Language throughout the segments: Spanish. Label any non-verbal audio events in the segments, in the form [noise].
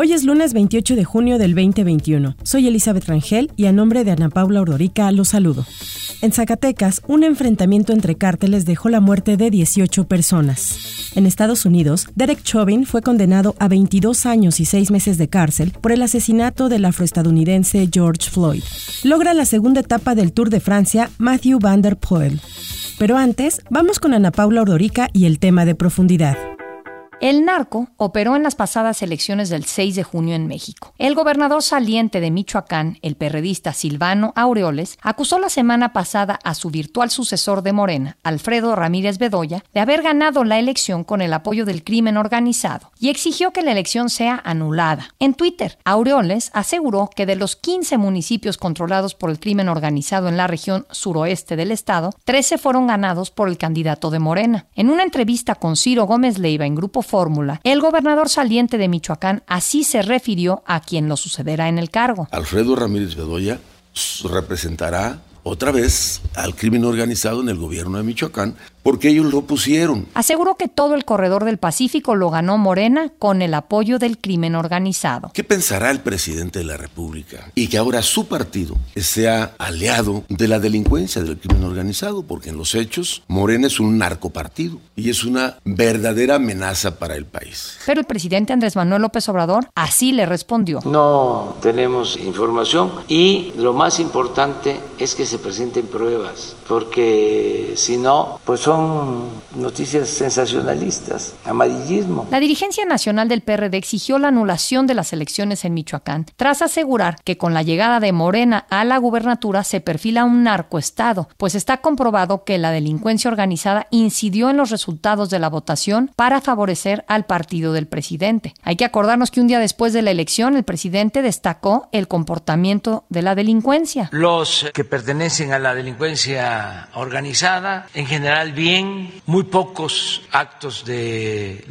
Hoy es lunes 28 de junio del 2021. Soy Elizabeth Rangel y a nombre de Ana Paula Ordorica los saludo. En Zacatecas, un enfrentamiento entre cárteles dejó la muerte de 18 personas. En Estados Unidos, Derek Chauvin fue condenado a 22 años y 6 meses de cárcel por el asesinato del afroestadounidense George Floyd. Logra la segunda etapa del Tour de Francia Matthew Van der Poel. Pero antes, vamos con Ana Paula Ordorica y el tema de profundidad. El narco operó en las pasadas elecciones del 6 de junio en México. El gobernador saliente de Michoacán, el perredista Silvano Aureoles, acusó la semana pasada a su virtual sucesor de Morena, Alfredo Ramírez Bedoya, de haber ganado la elección con el apoyo del crimen organizado y exigió que la elección sea anulada. En Twitter, Aureoles aseguró que de los 15 municipios controlados por el crimen organizado en la región suroeste del estado, 13 fueron ganados por el candidato de Morena. En una entrevista con Ciro Gómez Leiva en Grupo fórmula, el gobernador saliente de Michoacán así se refirió a quien lo sucederá en el cargo. Alfredo Ramírez Bedoya representará otra vez al crimen organizado en el gobierno de Michoacán porque ellos lo pusieron. Aseguró que todo el corredor del Pacífico lo ganó Morena con el apoyo del crimen organizado. ¿Qué pensará el presidente de la República? Y que ahora su partido sea aliado de la delincuencia del crimen organizado, porque en los hechos Morena es un narcopartido y es una verdadera amenaza para el país. Pero el presidente Andrés Manuel López Obrador así le respondió. No tenemos información y lo más importante es que se presenten pruebas, porque si no, pues son noticias sensacionalistas, amarillismo. La dirigencia nacional del PRD exigió la anulación de las elecciones en Michoacán, tras asegurar que con la llegada de Morena a la gubernatura se perfila un narcoestado, pues está comprobado que la delincuencia organizada incidió en los resultados de la votación para favorecer al partido del presidente. Hay que acordarnos que un día después de la elección el presidente destacó el comportamiento de la delincuencia. Los que pertenecen a la delincuencia organizada en general bien, muy pocos actos de,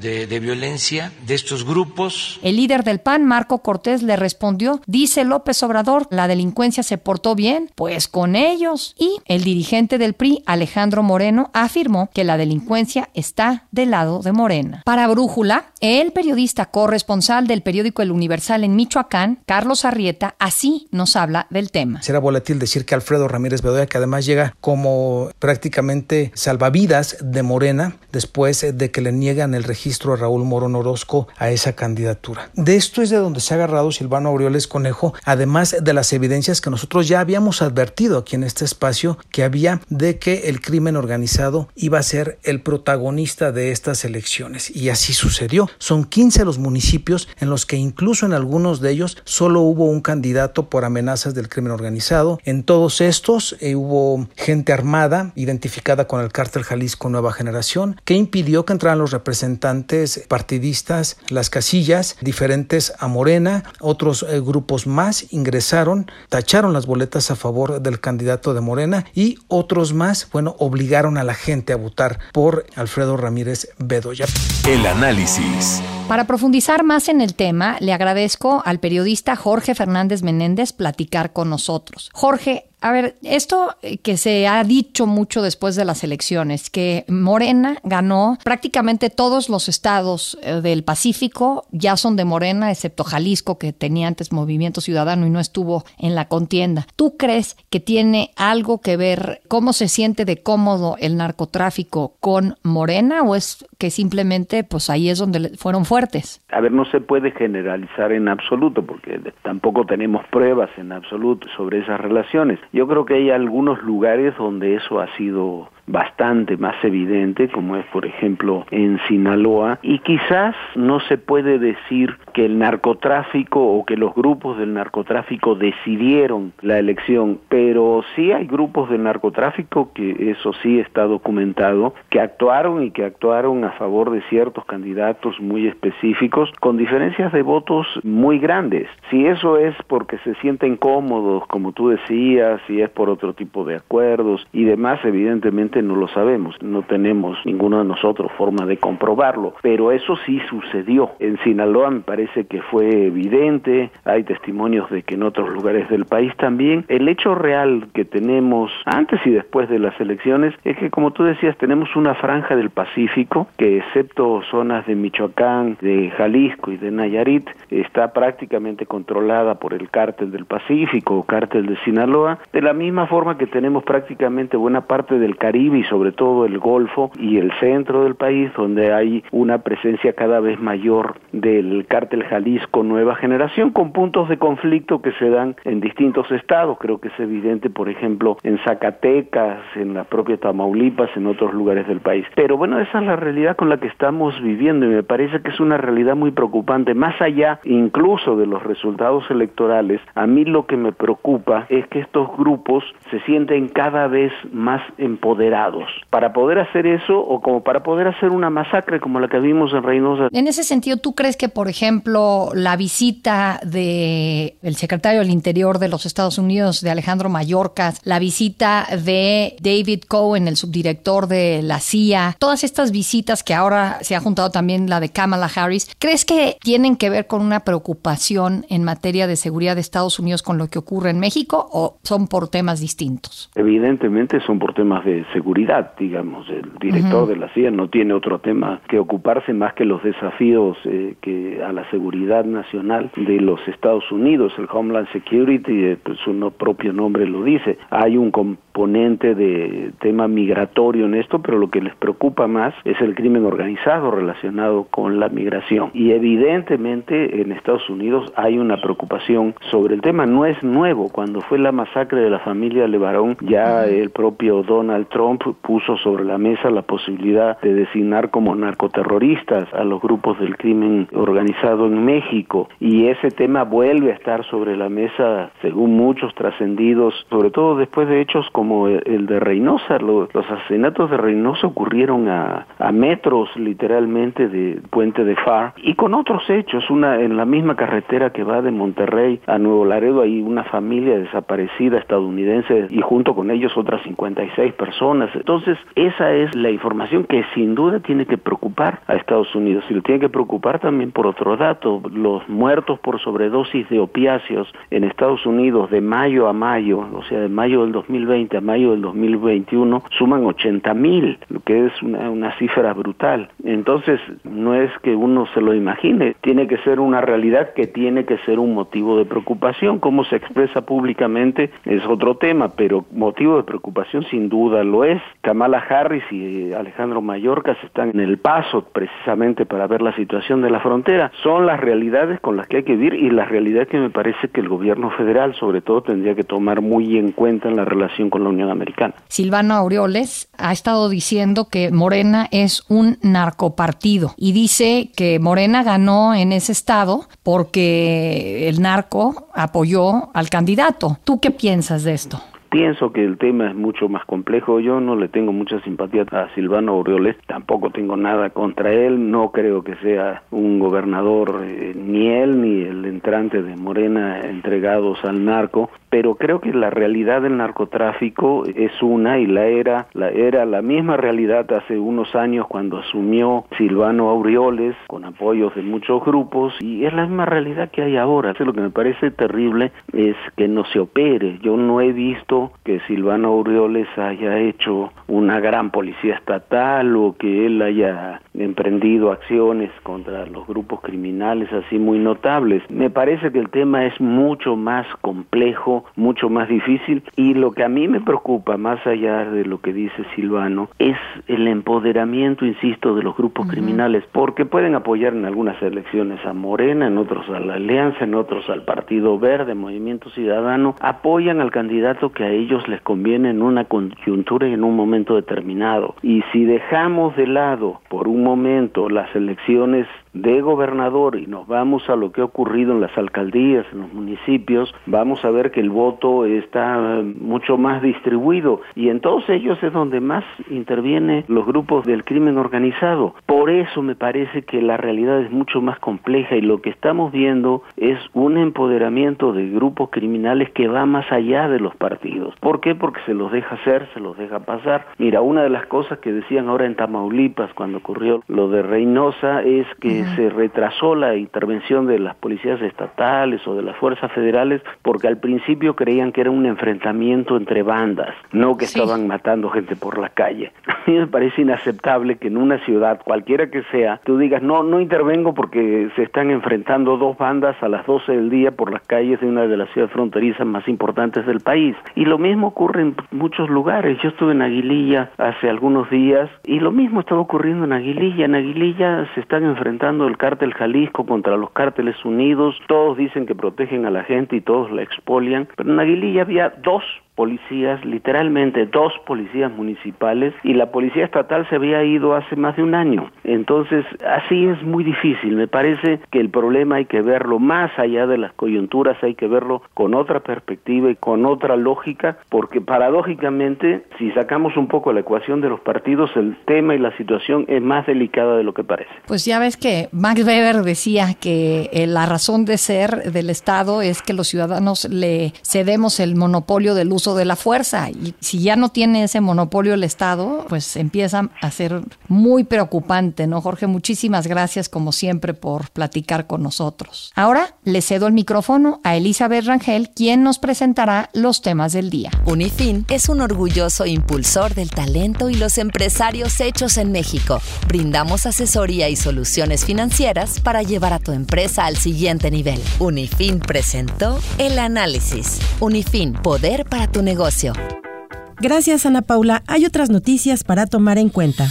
de, violencia de estos grupos. El líder del PAN, Marco Cortés, le respondió, dice López Obrador, la delincuencia se portó bien, pues con ellos. Y el dirigente del PRI, Alejandro Moreno, afirmó que la delincuencia está del lado de Morena. Para Brújula, el periodista corresponsal del periódico El Universal en Michoacán, Carlos Arrieta, así nos habla del tema. Será volátil decir que Alfredo Ramírez Bedoya, que además llega como prácticamente salvavidas de Morena después de que le niegan el registro a Raúl Moro Orozco a esa candidatura. De esto es de donde se ha agarrado Silvano Aureoles Conejo, además de las evidencias que nosotros ya habíamos advertido aquí en este espacio que había de que el crimen organizado iba a ser el protagonista de estas elecciones. Y así sucedió. Son 15 los municipios en los que incluso en algunos de ellos solo hubo un candidato por amenazas del crimen organizado. En todos estos eh, hubo gente armada identificada con el cártel Jalisco Nueva Generación, que impidió que entraran los representantes partidistas, las casillas diferentes a Morena, otros eh, grupos más ingresaron, tacharon las boletas a favor del candidato de Morena y otros más, bueno, obligaron a la gente a votar por Alfredo Ramírez Bedoya. El análisis. Para profundizar más en el tema, le agradezco al periodista Jorge Fernández Menéndez platicar con nosotros. Jorge, a ver, esto eh, que se ha dicho mucho después de las elecciones, que Morena ganó prácticamente todos los estados eh, del Pacífico, ya son de Morena, excepto Jalisco, que tenía antes Movimiento Ciudadano y no estuvo en la contienda. ¿Tú crees que tiene algo que ver cómo se siente de cómodo el narcotráfico con Morena o es que simplemente pues ahí es donde fueron fuertes? A ver, no se puede generalizar en absoluto porque tampoco tenemos pruebas en absoluto sobre esas relaciones. Yo creo que hay algunos lugares donde eso ha sido bastante más evidente, como es por ejemplo en Sinaloa, y quizás no se puede decir que el narcotráfico o que los grupos del narcotráfico decidieron la elección, pero sí hay grupos del narcotráfico que eso sí está documentado, que actuaron y que actuaron a favor de ciertos candidatos muy específicos con diferencias de votos muy grandes. Si eso es porque se sienten cómodos, como tú decías, si es por otro tipo de acuerdos y demás, evidentemente no lo sabemos, no tenemos ninguno de nosotros forma de comprobarlo, pero eso sí sucedió. En Sinaloa me parece que fue evidente, hay testimonios de que en otros lugares del país también. El hecho real que tenemos antes y después de las elecciones es que, como tú decías, tenemos una franja del Pacífico que, excepto zonas de Michoacán, de Jalisco y de Nayarit, está prácticamente controlada por el cártel del Pacífico o cártel de Sinaloa, de la misma forma que tenemos prácticamente buena parte del Caribe y sobre todo el Golfo y el centro del país, donde hay una presencia cada vez mayor del cártel Jalisco Nueva Generación, con puntos de conflicto que se dan en distintos estados. Creo que es evidente, por ejemplo, en Zacatecas, en la propia Tamaulipas, en otros lugares del país. Pero bueno, esa es la realidad con la que estamos viviendo y me parece que es una realidad muy preocupante. Más allá incluso de los resultados electorales, a mí lo que me preocupa es que estos grupos se sienten cada vez más empoderados. Para poder hacer eso o como para poder hacer una masacre como la que vimos en Reynosa. En ese sentido, ¿tú crees que, por ejemplo, la visita de el secretario del Interior de los Estados Unidos, de Alejandro Mayorkas, la visita de David Cohen, el subdirector de la CIA, todas estas visitas que ahora se ha juntado también la de Kamala Harris, ¿crees que tienen que ver con una preocupación en materia de seguridad de Estados Unidos con lo que ocurre en México o son por temas distintos? Evidentemente son por temas de seguridad, digamos. El director de la CIA no tiene otro tema que ocuparse más que los desafíos eh, que a la seguridad nacional de los Estados Unidos. El Homeland Security, eh, pues, su propio nombre lo dice. Hay un componente de tema migratorio en esto, pero lo que les preocupa más es el crimen organizado relacionado con la migración. Y evidentemente en Estados Unidos hay una preocupación sobre el tema. No es nuevo. Cuando fue la masacre de la familia Levarón, ya el propio Donald Trump puso sobre la mesa la posibilidad de designar como narcoterroristas a los grupos del crimen organizado en México. Y ese tema vuelve a estar sobre la mesa, según muchos trascendidos, sobre todo después de hechos como el de Reynosa. Los, asesinatos de Reynosa ocurrieron a, a metros literalmente de Puente de Far y con otros hechos, una en la misma carretera que va de Monterrey a Nuevo Laredo hay una familia desaparecida estadounidense y junto con ellos otras 56 personas. Entonces, esa es la información que sin duda tiene que preocupar a Estados Unidos y lo tiene que preocupar también por otro dato, los muertos por sobredosis de opiáceos en Estados Unidos de mayo a mayo, o sea, de mayo del 2020 a mayo del 2021 suman 80 mil, lo que es una, una cifra brutal. Entonces, no es que uno se lo imagine, tiene que ser una realidad que tiene que ser un motivo de preocupación. Cómo se expresa públicamente es otro tema, pero motivo de preocupación sin duda lo es. Kamala Harris y Alejandro Mayorkas están en el paso precisamente para ver la situación de la frontera. Son las realidades con las que hay que vivir y la realidad que me parece que el gobierno federal sobre todo tendría que tomar muy en cuenta en la relación con la Unión Americana. Silvano Aureoles ha estado diciendo que Morena es un narcopartido y dice que Morena ganó en ese estado porque el narco apoyó al candidato. ¿Tú qué piensas de esto? Pienso que el tema es mucho más complejo. Yo no le tengo mucha simpatía a Silvano Aureoles, tampoco tengo nada contra él. No creo que sea un gobernador, eh, ni él ni el entrante de Morena entregados al narco, pero creo que la realidad del narcotráfico es una y la era, la era la misma realidad hace unos años cuando asumió Silvano Aureoles con apoyos de muchos grupos y es la misma realidad que hay ahora. Lo que me parece terrible es que no se opere. Yo no he visto que Silvano Aureoles haya hecho una gran policía estatal o que él haya emprendido acciones contra los grupos criminales así muy notables. Me parece que el tema es mucho más complejo, mucho más difícil y lo que a mí me preocupa más allá de lo que dice Silvano es el empoderamiento, insisto, de los grupos criminales porque pueden apoyar en algunas elecciones a Morena, en otros a la Alianza, en otros al Partido Verde, Movimiento Ciudadano, apoyan al candidato que a ellos les conviene en una coyuntura y en un momento determinado. Y si dejamos de lado por un momento las elecciones de gobernador y nos vamos a lo que ha ocurrido en las alcaldías, en los municipios, vamos a ver que el voto está mucho más distribuido y en todos ellos es donde más intervienen los grupos del crimen organizado. Por eso me parece que la realidad es mucho más compleja y lo que estamos viendo es un empoderamiento de grupos criminales que va más allá de los partidos. ¿Por qué? Porque se los deja hacer, se los deja pasar. Mira, una de las cosas que decían ahora en Tamaulipas cuando ocurrió lo de Reynosa es que se retrasó la intervención de las policías estatales o de las fuerzas federales porque al principio creían que era un enfrentamiento entre bandas, no que estaban matando gente por la calle. [laughs] Mí me parece inaceptable que en una ciudad, cualquiera que sea, tú digas, no, no intervengo porque se están enfrentando dos bandas a las 12 del día por las calles de una de las ciudades fronterizas más importantes del país. Y lo mismo ocurre en muchos lugares. Yo estuve en Aguililla hace algunos días y lo mismo estaba ocurriendo en Aguililla. En Aguililla se están enfrentando el cártel Jalisco contra los cárteles unidos. Todos dicen que protegen a la gente y todos la expolian. Pero en Aguililla había dos policías, literalmente dos policías municipales y la policía estatal se había ido hace más de un año. Entonces, así es muy difícil. Me parece que el problema hay que verlo más allá de las coyunturas, hay que verlo con otra perspectiva y con otra lógica, porque paradójicamente, si sacamos un poco la ecuación de los partidos, el tema y la situación es más delicada de lo que parece. Pues ya ves que Max Weber decía que eh, la razón de ser del Estado es que los ciudadanos le cedemos el monopolio del uso de la fuerza. Y si ya no tiene ese monopolio el Estado, pues empieza a ser muy preocupante, ¿no, Jorge? Muchísimas gracias, como siempre, por platicar con nosotros. Ahora le cedo el micrófono a Elizabeth Rangel, quien nos presentará los temas del día. Unifin es un orgulloso impulsor del talento y los empresarios hechos en México. Brindamos asesoría y soluciones financieras para llevar a tu empresa al siguiente nivel. Unifin presentó el análisis. Unifin, poder para tu negocio. Gracias, Ana Paula. Hay otras noticias para tomar en cuenta.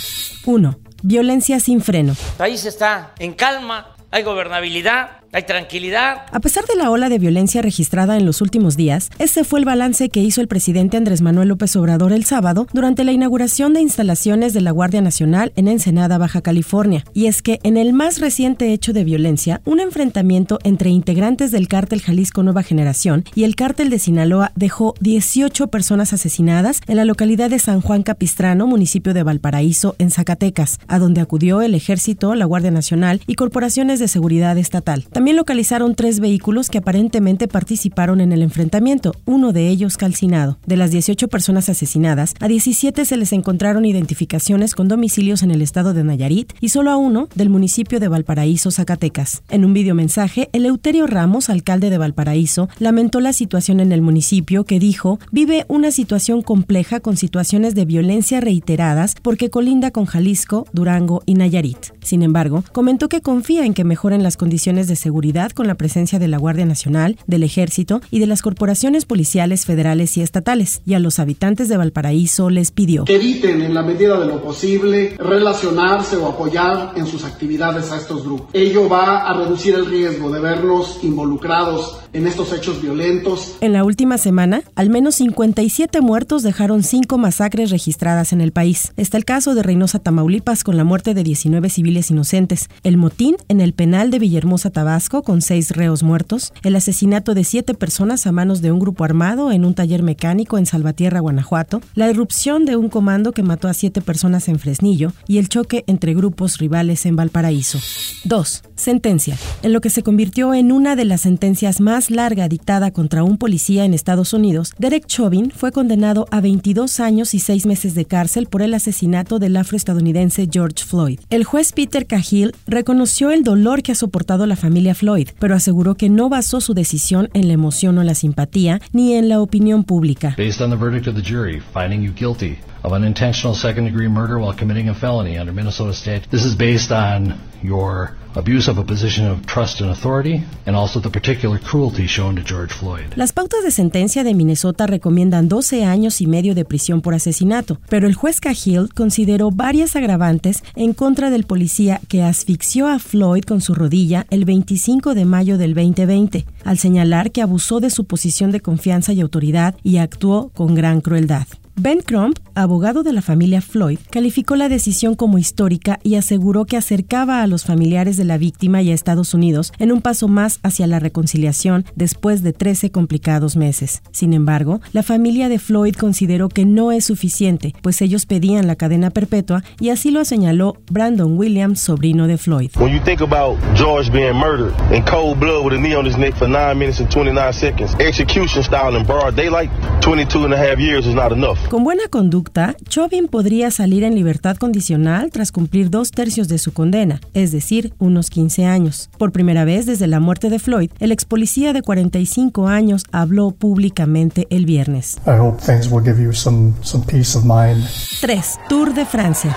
1. Violencia sin freno. El país está en calma, hay gobernabilidad, hay tranquilidad. A pesar de la ola de violencia registrada en los últimos días, ese fue el balance que hizo el presidente Andrés Manuel López Obrador el sábado durante la inauguración de instalaciones de la Guardia Nacional en Ensenada, Baja California. Y es que en el más reciente hecho de violencia, un enfrentamiento entre integrantes del cártel Jalisco Nueva Generación y el cártel de Sinaloa dejó 18 personas asesinadas en la localidad de San Juan Capistrano, municipio de Valparaíso, en Zacatecas, a donde acudió el Ejército, la Guardia Nacional y corporaciones de seguridad estatal. También localizaron tres vehículos que aparentemente participaron en el enfrentamiento, uno de ellos calcinado. De las 18 personas asesinadas, a 17 se les encontraron identificaciones con domicilios en el estado de Nayarit y solo a uno del municipio de Valparaíso, Zacatecas. En un videomensaje, Eleuterio Ramos, alcalde de Valparaíso, lamentó la situación en el municipio que dijo vive una situación compleja con situaciones de violencia reiteradas porque colinda con Jalisco, Durango y Nayarit. Sin embargo, comentó que confía en que mejoren las condiciones de seguridad seguridad con la presencia de la Guardia Nacional, del Ejército y de las corporaciones policiales federales y estatales, y a los habitantes de Valparaíso les pidió que eviten en la medida de lo posible relacionarse o apoyar en sus actividades a estos grupos. Ello va a reducir el riesgo de verlos involucrados en estos hechos violentos. En la última semana, al menos 57 muertos dejaron cinco masacres registradas en el país. Está el caso de Reynosa, Tamaulipas, con la muerte de 19 civiles inocentes, el motín en el penal de Villahermosa, Tabasco, con seis reos muertos, el asesinato de siete personas a manos de un grupo armado en un taller mecánico en Salvatierra, Guanajuato, la irrupción de un comando que mató a siete personas en Fresnillo y el choque entre grupos rivales en Valparaíso. 2. Sentencia. En lo que se convirtió en una de las sentencias más larga dictada contra un policía en Estados Unidos, Derek Chauvin fue condenado a 22 años y 6 meses de cárcel por el asesinato del afroestadounidense George Floyd. El juez Peter Cahill reconoció el dolor que ha soportado la familia Floyd, pero aseguró que no basó su decisión en la emoción o la simpatía ni en la opinión pública. Based on the verdict of the jury, finding you guilty of unintentional second degree murder while committing a felony under Minnesota state. This is based on your abuse of a position of trust and authority and also the particular cruelty shown to George Floyd. Las pautas de sentencia de Minnesota recomiendan 12 años y medio de prisión por asesinato, pero el juez Cahill consideró varias agravantes en contra del policía que asfixió a Floyd con su rodilla el 25 de mayo del 2020, al señalar que abusó de su posición de confianza y autoridad y actuó con gran crueldad. Ben Crump, abogado de la familia Floyd, calificó la decisión como histórica y aseguró que acercaba a los familiares de la víctima y a Estados Unidos en un paso más hacia la reconciliación después de 13 complicados meses. Sin embargo, la familia de Floyd consideró que no es suficiente, pues ellos pedían la cadena perpetua y así lo señaló Brandon Williams, sobrino de Floyd. When you think about George being murdered in cold blood with a knee on his neck for 9 minutes and 29 seconds, execution style in broad daylight, 22 and a half years is not enough. Con buena conducta, Chauvin podría salir en libertad condicional tras cumplir dos tercios de su condena, es decir, unos 15 años. Por primera vez desde la muerte de Floyd, el ex policía de 45 años habló públicamente el viernes. I hope things will give you some, some peace of mind. 3. Tour de Francia.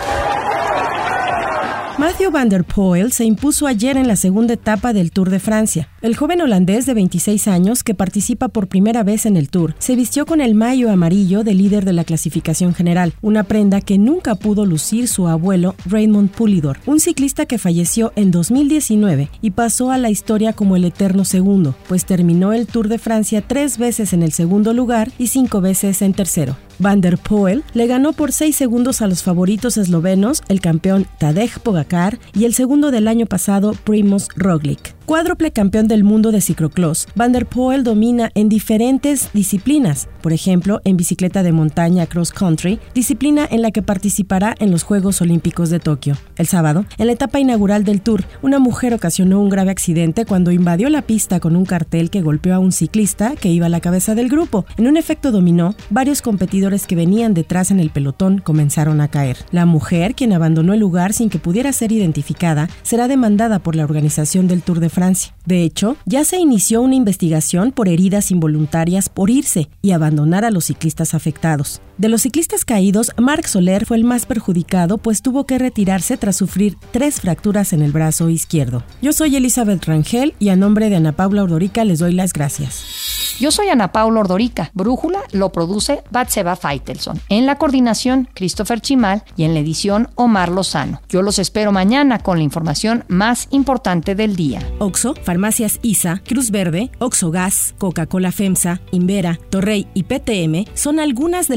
Matthew Van der Poel se impuso ayer en la segunda etapa del Tour de Francia. El joven holandés de 26 años, que participa por primera vez en el Tour, se vistió con el mayo amarillo de líder de la clasificación general, una prenda que nunca pudo lucir su abuelo Raymond Pulidor, un ciclista que falleció en 2019 y pasó a la historia como el eterno segundo, pues terminó el Tour de Francia tres veces en el segundo lugar y cinco veces en tercero. Van der Poel le ganó por 6 segundos a los favoritos eslovenos, el campeón Tadej Pogacar y el segundo del año pasado Primoz Roglic. Cuádruple campeón del mundo de ciclocross, Van der Poel domina en diferentes disciplinas, por ejemplo, en bicicleta de montaña cross country, disciplina en la que participará en los Juegos Olímpicos de Tokio. El sábado, en la etapa inaugural del Tour, una mujer ocasionó un grave accidente cuando invadió la pista con un cartel que golpeó a un ciclista que iba a la cabeza del grupo. En un efecto dominó, varios competidores que venían detrás en el pelotón comenzaron a caer. La mujer, quien abandonó el lugar sin que pudiera ser identificada, será demandada por la organización del Tour de De hecho, ya se inició una investigación por heridas involuntarias por irse y abandonar a los ciclistas afectados. De los ciclistas caídos, Marc Soler fue el más perjudicado, pues tuvo que retirarse tras sufrir tres fracturas en el brazo izquierdo. Yo soy Elizabeth Rangel y a nombre de Ana Paula Ordorica les doy las gracias. Yo soy Ana Paula Ordorica. Brújula lo produce Batseba Feitelson. En la coordinación, Christopher Chimal y en la edición, Omar Lozano. Yo los espero mañana con la información más importante del día. Oxo, Farmacias ISA, Cruz Verde, Oxo Gas, Coca-Cola FEMSA, Invera, Torrey y PTM son algunas de